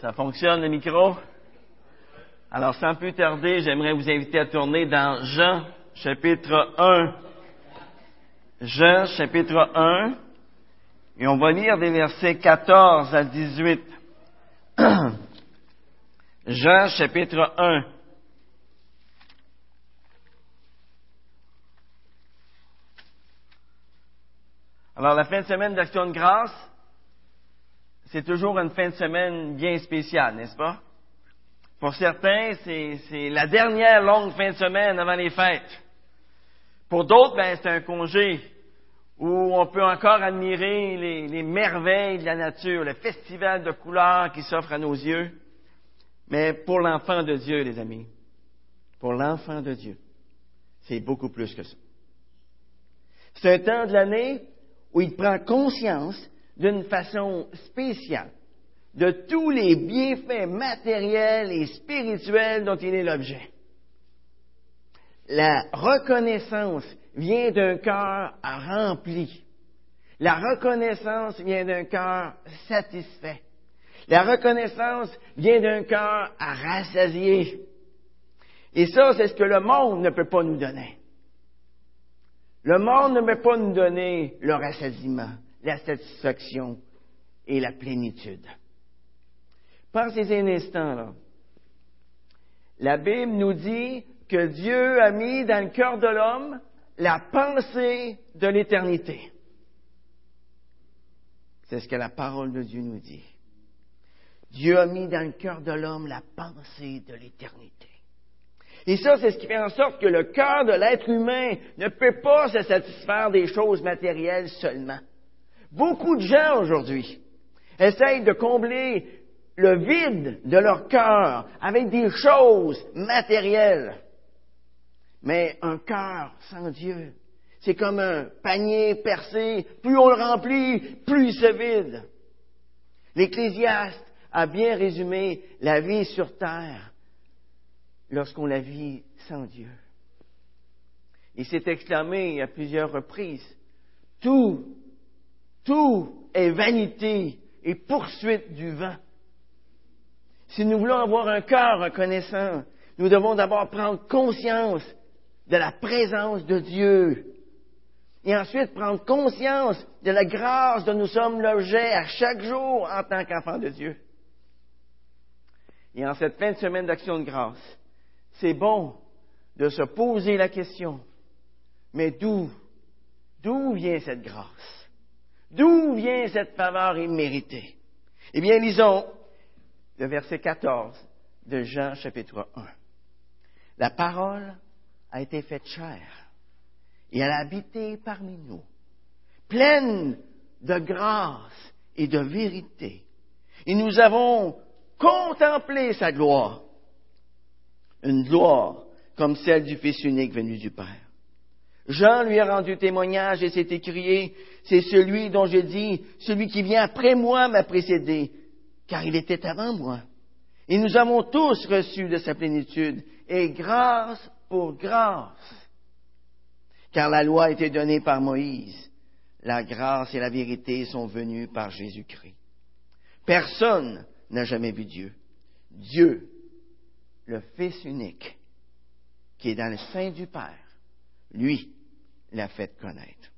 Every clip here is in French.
Ça fonctionne le micro? Alors, sans plus tarder, j'aimerais vous inviter à tourner dans Jean, chapitre 1. Jean, chapitre 1. Et on va lire des versets 14 à 18. Jean, chapitre 1. Alors, la fin de semaine d'Action de grâce, c'est toujours une fin de semaine bien spéciale, n'est-ce pas? Pour certains, c'est la dernière longue fin de semaine avant les fêtes. Pour d'autres, ben, c'est un congé où on peut encore admirer les, les, merveilles de la nature, le festival de couleurs qui s'offre à nos yeux. Mais pour l'enfant de Dieu, les amis, pour l'enfant de Dieu, c'est beaucoup plus que ça. C'est un temps de l'année où il prend conscience d'une façon spéciale de tous les bienfaits matériels et spirituels dont il est l'objet. La reconnaissance vient d'un cœur rempli. La reconnaissance vient d'un cœur satisfait. La reconnaissance vient d'un cœur à rassasier. Et ça, c'est ce que le monde ne peut pas nous donner. Le monde ne peut pas nous donner le rassasiement, la satisfaction et la plénitude. Pensez un instant, là. La Bible nous dit que Dieu a mis dans le cœur de l'homme la pensée de l'éternité. C'est ce que la parole de Dieu nous dit. Dieu a mis dans le cœur de l'homme la pensée de l'éternité. Et ça, c'est ce qui fait en sorte que le cœur de l'être humain ne peut pas se satisfaire des choses matérielles seulement. Beaucoup de gens aujourd'hui essayent de combler le vide de leur cœur avec des choses matérielles. Mais un cœur sans Dieu, c'est comme un panier percé. Plus on le remplit, plus il se vide. L'Ecclésiaste a bien résumé la vie sur terre lorsqu'on la vit sans Dieu. Il s'est exclamé à plusieurs reprises, tout, tout est vanité et poursuite du vent. Si nous voulons avoir un cœur reconnaissant, nous devons d'abord prendre conscience de la présence de Dieu. Et ensuite prendre conscience de la grâce dont nous sommes l'objet à chaque jour en tant qu'enfants de Dieu. Et en cette fin de semaine d'action de grâce, c'est bon de se poser la question, mais d'où, d'où vient cette grâce? D'où vient cette faveur imméritée? Eh bien, lisons le verset 14 de Jean chapitre 1. La parole a été faite chair et elle a habité parmi nous, pleine de grâce et de vérité. Et nous avons contemplé sa gloire, une gloire comme celle du Fils unique venu du Père. Jean lui a rendu témoignage et s'est écrié, c'est celui dont j'ai dit, celui qui vient après moi m'a précédé, car il était avant moi. Et nous avons tous reçu de sa plénitude, et grâce pour grâce. Car la loi a été donnée par Moïse, la grâce et la vérité sont venues par Jésus-Christ. Personne n'a jamais vu Dieu. Dieu, le Fils unique, qui est dans le sein du Père, lui l'a fait connaître.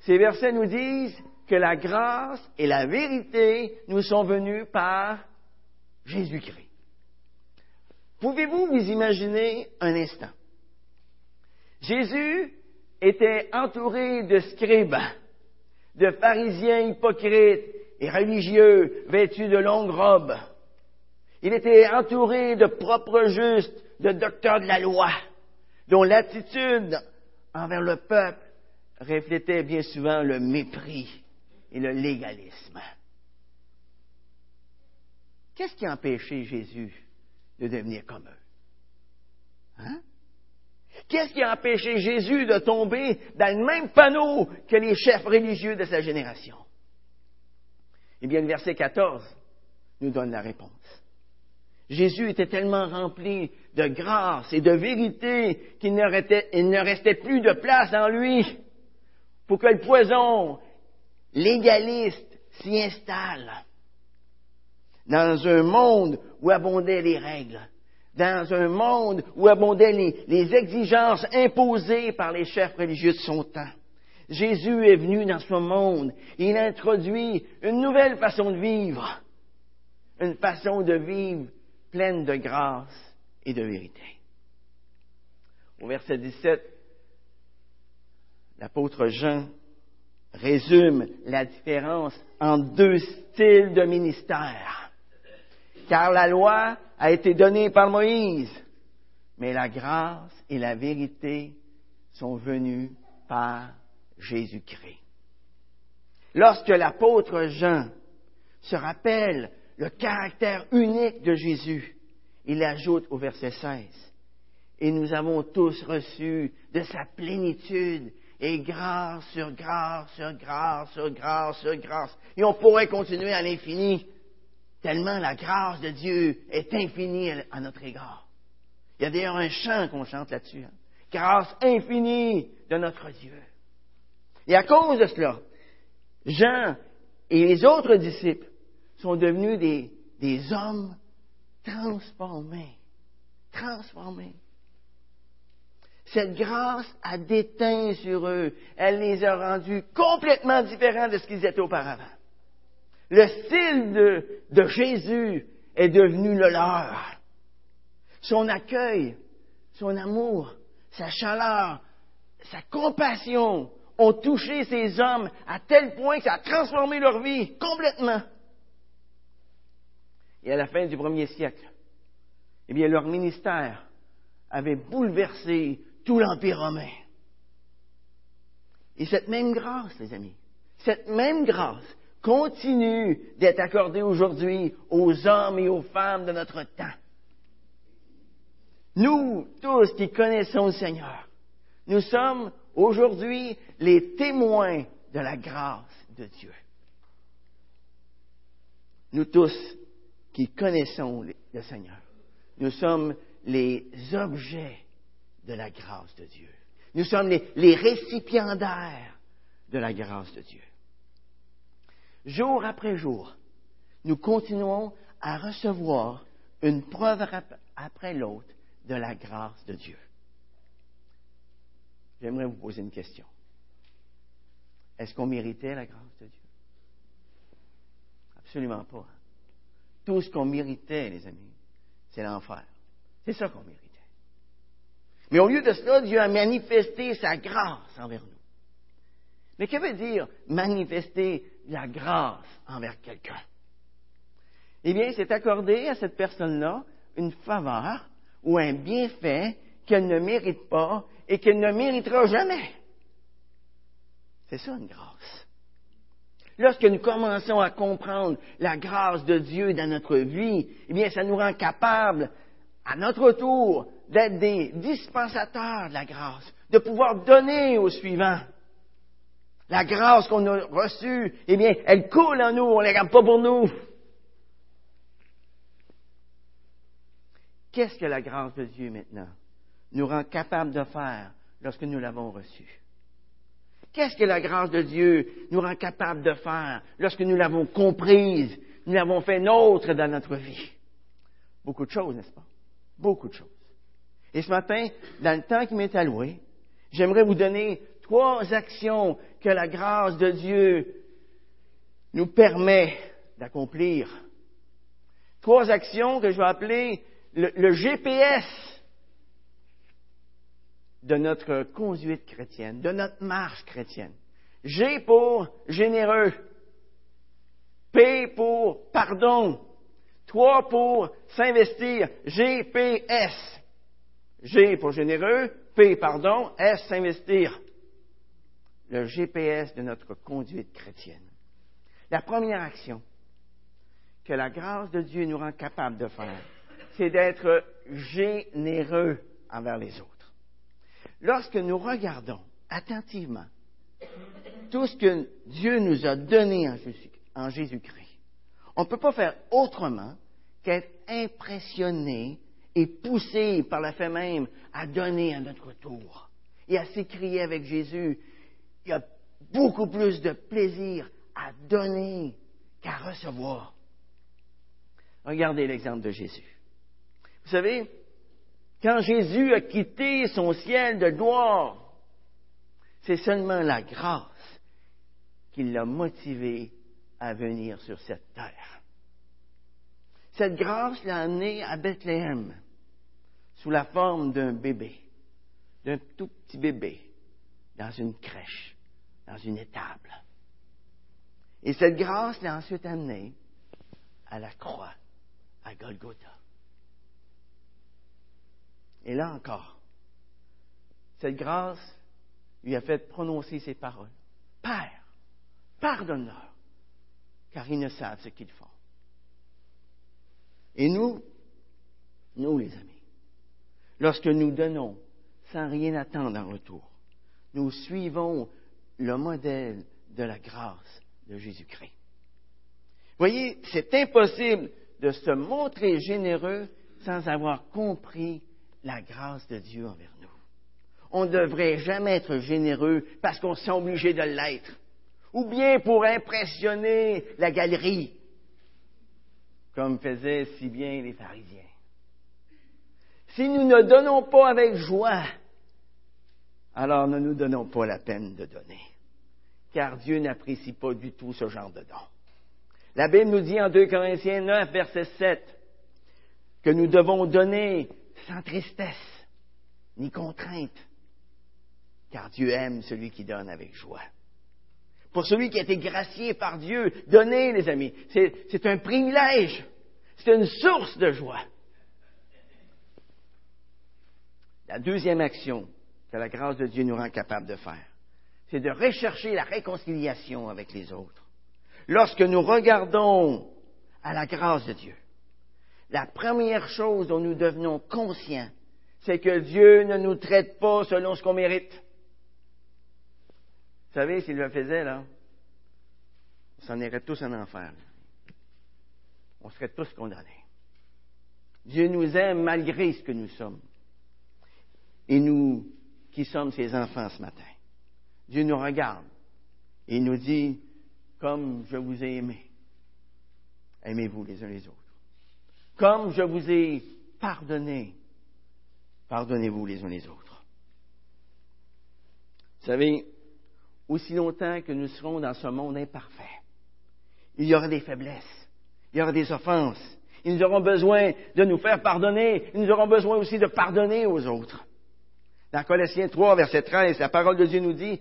Ces versets nous disent que la grâce et la vérité nous sont venues par Jésus-Christ. Pouvez-vous vous imaginer un instant? Jésus était entouré de scribes, de pharisiens hypocrites et religieux vêtus de longues robes. Il était entouré de propres justes, de docteurs de la loi, dont l'attitude envers le peuple reflétait bien souvent le mépris et le légalisme. Qu'est-ce qui a empêché Jésus de devenir comme eux? Hein? Qu'est-ce qui a empêché Jésus de tomber dans le même panneau que les chefs religieux de sa génération? Eh bien, le verset 14 nous donne la réponse. Jésus était tellement rempli de grâce et de vérité qu'il ne, restait plus de place en lui pour que le poison légaliste s'y installe. dans un monde où abondaient les règles, dans un monde où abondaient les, les exigences imposées par les chefs religieux de son temps. Jésus est venu dans ce monde il introduit une nouvelle façon de vivre, une façon de vivre pleine de grâce et de vérité. Au verset 17, l'apôtre Jean résume la différence entre deux styles de ministère. Car la loi a été donnée par Moïse, mais la grâce et la vérité sont venues par Jésus-Christ. Lorsque l'apôtre Jean se rappelle le caractère unique de Jésus, il ajoute au verset 16, Et nous avons tous reçu de sa plénitude et grâce sur grâce sur grâce sur grâce sur grâce. Et on pourrait continuer à l'infini, tellement la grâce de Dieu est infinie à notre égard. Il y a d'ailleurs un chant qu'on chante là-dessus. Hein. Grâce infinie de notre Dieu. Et à cause de cela, Jean et les autres disciples sont devenus des, hommes transformés. Transformés. Cette grâce a déteint sur eux. Elle les a rendus complètement différents de ce qu'ils étaient auparavant. Le style de, de Jésus est devenu le leur. Son accueil, son amour, sa chaleur, sa compassion ont touché ces hommes à tel point que ça a transformé leur vie complètement. Et à la fin du premier siècle, eh bien, leur ministère avait bouleversé tout l'Empire romain. Et cette même grâce, les amis, cette même grâce continue d'être accordée aujourd'hui aux hommes et aux femmes de notre temps. Nous, tous qui connaissons le Seigneur, nous sommes aujourd'hui les témoins de la grâce de Dieu. Nous tous qui connaissons le Seigneur, nous sommes les objets de la grâce de Dieu. Nous sommes les, récipiendaires de la grâce de Dieu. Jour après jour, nous continuons à recevoir une preuve après l'autre de la grâce de Dieu. J'aimerais vous poser une question. Est-ce qu'on méritait la grâce de Dieu? Absolument pas. Tout ce qu'on méritait, les amis, c'est l'enfer. C'est ça qu'on méritait. Mais au lieu de cela, Dieu a manifesté sa grâce envers nous. Mais que veut dire manifester la grâce envers quelqu'un? Eh bien, c'est accorder à cette personne-là une faveur ou un bienfait qu'elle ne mérite pas et qu'elle ne méritera jamais. C'est ça une grâce. Lorsque nous commençons à comprendre la grâce de Dieu dans notre vie, eh bien, ça nous rend capables, à notre tour, d'être des dispensateurs de la grâce, de pouvoir donner au suivant. La grâce qu'on a reçue, eh bien, elle coule en nous, on ne la garde pas pour nous. Qu'est-ce que la grâce de Dieu maintenant nous rend capable de faire lorsque nous l'avons reçue? Qu'est-ce que la grâce de Dieu nous rend capable de faire lorsque nous l'avons comprise, nous l'avons fait nôtre dans notre vie? Beaucoup de choses, n'est-ce pas? Beaucoup de choses. Et ce matin, dans le temps qui m'est alloué, j'aimerais vous donner trois actions que la grâce de Dieu nous permet d'accomplir. Trois actions que je vais appeler le, GPS de notre conduite chrétienne, de notre marche chrétienne. G pour généreux. P pour pardon. Trois pour s'investir. GPS. G pour généreux, P, pardon, S, s'investir. Le GPS de notre conduite chrétienne. La première action que la grâce de Dieu nous rend capable de faire, c'est d'être généreux envers les autres. Lorsque nous regardons attentivement tout ce que Dieu nous a donné en Jésus-Christ, on ne peut pas faire autrement qu'être impressionné et poussé par la fait même à donner à notre tour et à s'écrier avec Jésus. Il y a beaucoup plus de plaisir à donner qu'à recevoir. Regardez l'exemple de Jésus. Vous savez, quand Jésus a quitté son ciel de gloire, c'est seulement la grâce qui l'a motivé à venir sur cette terre. Cette grâce l'a amené à Bethléem sous la forme d'un bébé, d'un tout petit bébé, dans une crèche, dans une étable. Et cette grâce l'a ensuite amené à la croix, à Golgotha. Et là encore, cette grâce lui a fait prononcer ces paroles. Père, pardonne-leur, car ils ne savent ce qu'ils font. Et nous, nous les amis, lorsque nous donnons sans rien attendre en retour, nous suivons le modèle de la grâce de Jésus-Christ. Voyez, c'est impossible de se montrer généreux sans avoir compris la grâce de Dieu envers nous. On ne devrait jamais être généreux parce qu'on s'est obligé de l'être, ou bien pour impressionner la galerie, comme faisaient si bien les pharisiens. Si nous ne donnons pas avec joie, alors ne nous donnons pas la peine de donner, car Dieu n'apprécie pas du tout ce genre de don. La Bible nous dit en 2 Corinthiens 9, verset 7, que nous devons donner sans tristesse ni contrainte, car Dieu aime celui qui donne avec joie. Pour celui qui a été gracié par Dieu, donner, les amis, c'est un privilège, c'est une source de joie. La deuxième action que la grâce de Dieu nous rend capable de faire, c'est de rechercher la réconciliation avec les autres. Lorsque nous regardons à la grâce de Dieu, la première chose dont nous devenons conscients, c'est que Dieu ne nous traite pas selon ce qu'on mérite. Vous savez, s'il le faisait, là, on s'en irait tous en enfer. On serait tous condamnés. Dieu nous aime malgré ce que nous sommes. Et nous, qui sommes ses enfants ce matin, Dieu nous regarde et nous dit, comme je vous ai aimé, aimez-vous les uns les autres. Comme je vous ai pardonné, pardonnez-vous les uns les autres. Vous savez, aussi longtemps que nous serons dans ce monde imparfait, il y aura des faiblesses, il y aura des offenses. Nous auront besoin de nous faire pardonner. Nous auront besoin aussi de pardonner aux autres. Dans Colossiens 3, verset 13, la parole de Dieu nous dit,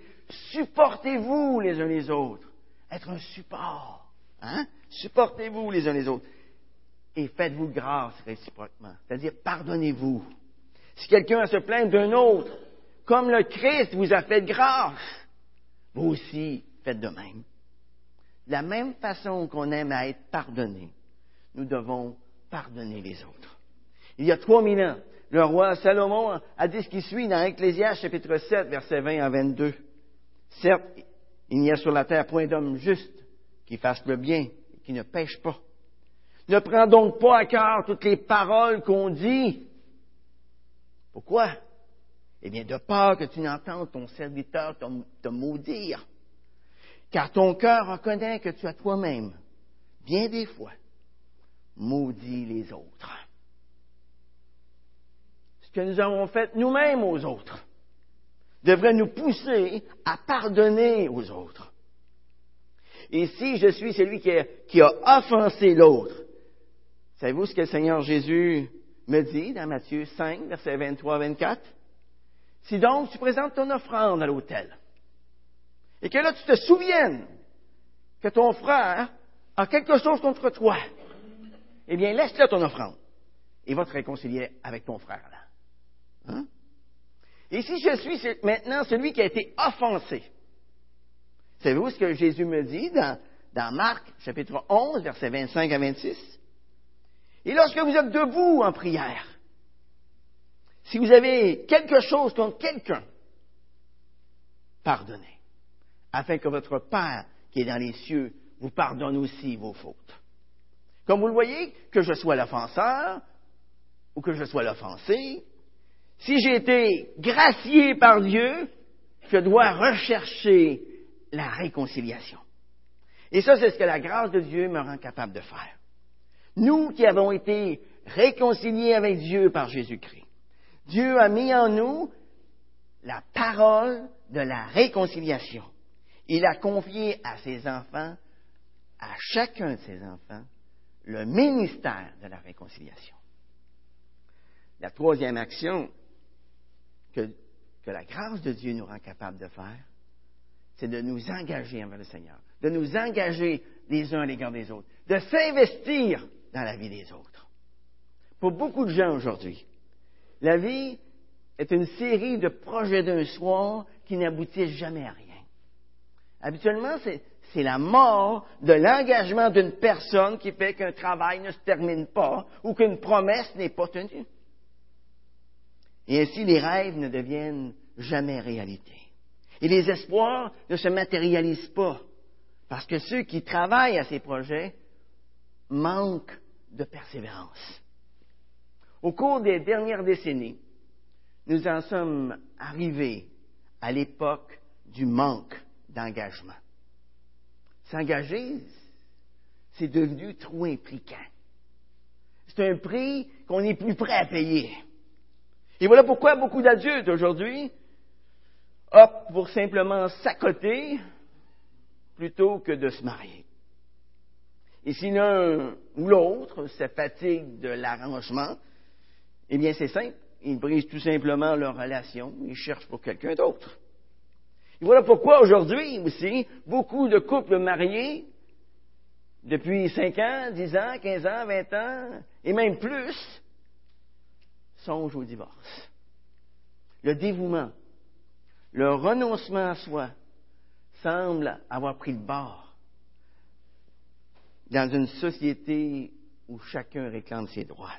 supportez-vous les uns les autres. Être un support. Hein? Supportez-vous les uns les autres et faites-vous grâce réciproquement. C'est-à-dire, pardonnez-vous. Si quelqu'un a se plaindre d'un autre, comme le Christ vous a fait grâce, vous aussi faites de même. De la même façon qu'on aime à être pardonné, nous devons pardonner les autres. Il y a trois mille ans, le roi Salomon a dit ce qui suit dans Ecclésiaste chapitre 7, versets 20 à 22. Certes, il n'y a sur la terre point d'homme juste qui fasse le bien et qui ne pêche pas. Ne prends donc pas à cœur toutes les paroles qu'on dit. Pourquoi? Eh bien, de peur que tu n'entendes ton serviteur te, maudire. Car ton cœur reconnaît que tu as toi-même, bien des fois, maudit les autres. Ce que nous avons fait nous-mêmes aux autres devrait nous pousser à pardonner aux autres. Et si je suis celui qui a offensé l'autre, Savez-vous ce que le Seigneur Jésus me dit dans Matthieu 5, versets 23 24? Si donc tu présentes ton offrande à l'autel, et que là tu te souviennes que ton frère a quelque chose contre toi, eh bien laisse-le ton offrande et va te réconcilier avec ton frère là. Hein? Et si je suis maintenant celui qui a été offensé, savez-vous ce que Jésus me dit dans, dans Marc chapitre 11, versets 25 à 26? Et lorsque vous êtes debout en prière, si vous avez quelque chose contre quelqu'un, pardonnez, afin que votre Père qui est dans les cieux vous pardonne aussi vos fautes. Comme vous le voyez, que je sois l'offenseur ou que je sois l'offensé, si j'ai été gracié par Dieu, je dois rechercher la réconciliation. Et ça, c'est ce que la grâce de Dieu me rend capable de faire. Nous qui avons été réconciliés avec Dieu par Jésus-Christ. Dieu a mis en nous la parole de la réconciliation. Il a confié à ses enfants, à chacun de ses enfants, le ministère de la réconciliation. La troisième action que, que la grâce de Dieu nous rend capable de faire, c'est de nous engager envers le Seigneur, de nous engager les uns à l'égard des autres, de s'investir dans la vie des autres. Pour beaucoup de gens aujourd'hui, la vie est une série de projets d'un soir qui n'aboutissent jamais à rien. Habituellement, c'est la mort de l'engagement d'une personne qui fait qu'un travail ne se termine pas ou qu'une promesse n'est pas tenue. Et ainsi, les rêves ne deviennent jamais réalité. Et les espoirs ne se matérialisent pas, parce que ceux qui travaillent à ces projets manquent de persévérance. Au cours des dernières décennies, nous en sommes arrivés à l'époque du manque d'engagement. S'engager, c'est devenu trop impliquant. C'est un prix qu'on n'est plus prêt à payer. Et voilà pourquoi beaucoup d'adultes aujourd'hui optent pour simplement s'accoter plutôt que de se marier. Et si l'un ou l'autre se fatigue de l'arrangement, eh bien c'est simple, ils brisent tout simplement leur relation, ils cherchent pour quelqu'un d'autre. Et voilà pourquoi aujourd'hui aussi, beaucoup de couples mariés, depuis 5 ans, 10 ans, 15 ans, 20 ans, et même plus, songent au divorce. Le dévouement, le renoncement à soi semble avoir pris le bord dans une société où chacun réclame ses droits,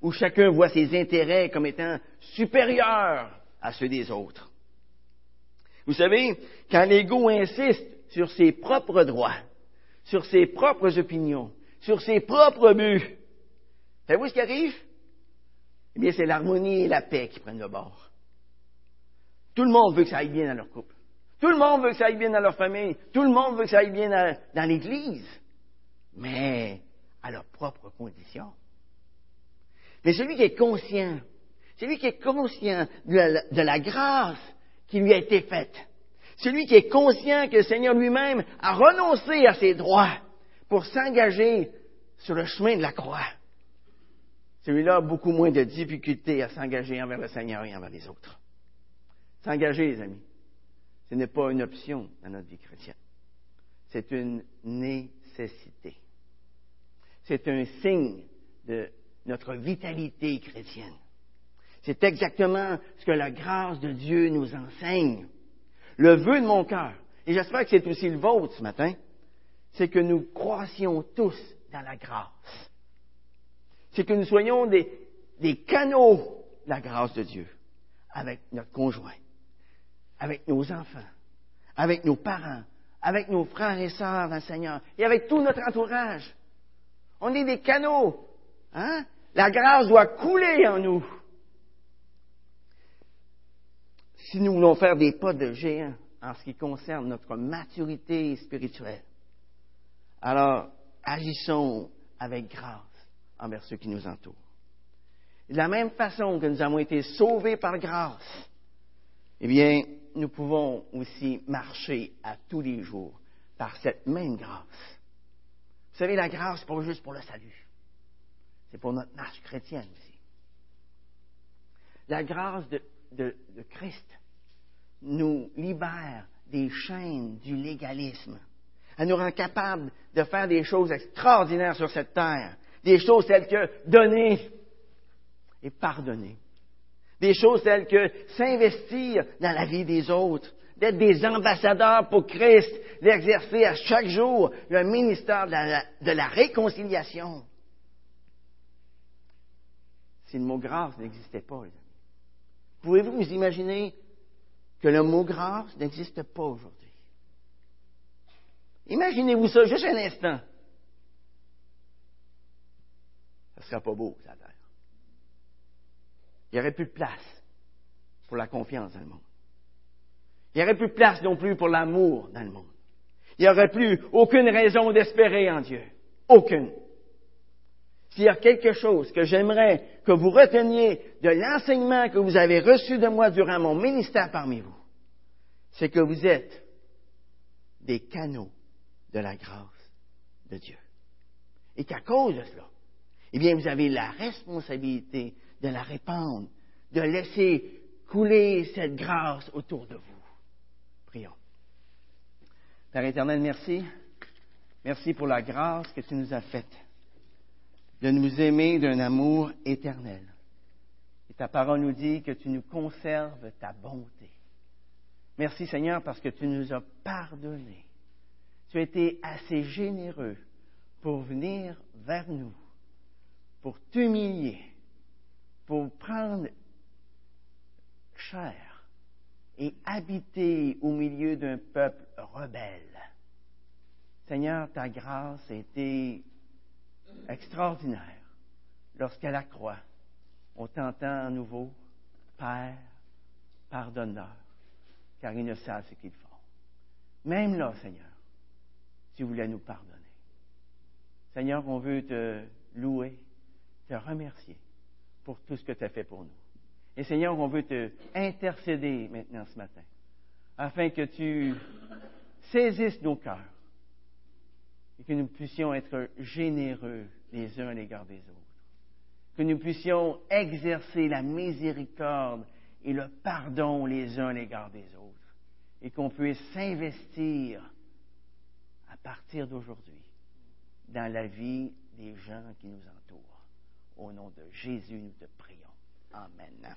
où chacun voit ses intérêts comme étant supérieurs à ceux des autres. Vous savez, quand l'ego insiste sur ses propres droits, sur ses propres opinions, sur ses propres buts, savez-vous ce qui arrive? Eh bien, c'est l'harmonie et la paix qui prennent le bord. Tout le monde veut que ça aille bien dans leur couple. Tout le monde veut que ça aille bien dans leur famille. Tout le monde veut que ça aille bien dans, l'Église. Mais à leurs propres conditions. Mais celui qui est conscient, celui qui est conscient de la grâce qui lui a été faite. Celui qui est conscient que le Seigneur lui-même a renoncé à ses droits pour s'engager sur le chemin de la croix. Celui-là a beaucoup moins de difficultés à s'engager envers le Seigneur et envers les autres. S'engager, les amis, ce n'est pas une option dans notre vie chrétienne. C'est une nécessité. C'est un signe de notre vitalité chrétienne. C'est exactement ce que la grâce de Dieu nous enseigne. Le vœu de mon cœur, et j'espère que c'est aussi le vôtre ce matin, c'est que nous croissions tous dans la grâce. C'est que nous soyons des, canaux de la grâce de Dieu avec notre conjoint, avec nos enfants, avec nos parents, avec nos frères et sœurs dans le et avec tout notre entourage. On est des canaux. Hein? La grâce doit couler en nous si nous voulons faire des pas de géant en ce qui concerne notre maturité spirituelle, alors agissons avec grâce envers ceux qui nous entourent. De la même façon que nous avons été sauvés par grâce, eh bien, nous pouvons aussi marcher à tous les jours par cette même grâce. Vous savez, la grâce, n'est pas juste pour le salut. C'est pour notre marche chrétienne aussi. La grâce de de, Christ nous libère des chaînes du légalisme. Elle nous rend capable de faire des choses extraordinaires sur cette terre. Des choses telles que donner et pardonner. Des choses telles que s'investir dans la vie des autres, d'être des ambassadeurs pour Christ, d'exercer à chaque jour le ministère de la, réconciliation. Si le mot grâce n'existait pas, les amis, Pouvez-vous vous imaginer que le mot grâce n'existe pas aujourd'hui? Imaginez-vous ça juste un instant. Ça ne sera pas beau, ça. Il n'y aurait plus de place pour la confiance dans le monde. Il n'y aurait plus de place non plus pour l'amour dans le monde. Il n'y aurait plus aucune raison d'espérer en Dieu. Aucune. s'il y a quelque chose que j'aimerais que vous reteniez de l'enseignement que vous avez reçu de moi durant mon ministère parmi vous, c'est que vous êtes des canaux de la grâce de Dieu. Et qu'à cause de cela, eh bien, vous avez la responsabilité de la répandre, de laisser couler cette grâce autour de vous. Prions. Père éternel, merci. Merci pour la grâce que tu nous as faite de nous aimer d'un amour éternel. Et ta parole nous dit que tu nous conserves ta bonté. Merci Seigneur parce que tu nous as pardonné. Tu as été assez généreux pour venir vers nous, pour t'humilier, pour prendre chair et habiter au milieu d'un peuple rebelle. Seigneur, ta grâce a été extraordinaire lorsqu'à la croix, on t'entend à nouveau, Père, pardonneur, car ils ne savent ce qu'ils font. Même là, Seigneur, tu voulais nous pardonner. Seigneur, on veut te louer, te remercier pour tout ce que tu as fait pour nous. Et Seigneur, on veut te intercéder maintenant ce matin, afin que tu saisisses nos cœurs et que nous puissions être généreux les uns à l'égard des autres. Que nous puissions exercer la miséricorde et le pardon les uns à l'égard des autres. Et qu'on puisse s'investir à partir d'aujourd'hui dans la vie des gens qui nous entourent. Au nom de Jésus, nous te prions. Amen.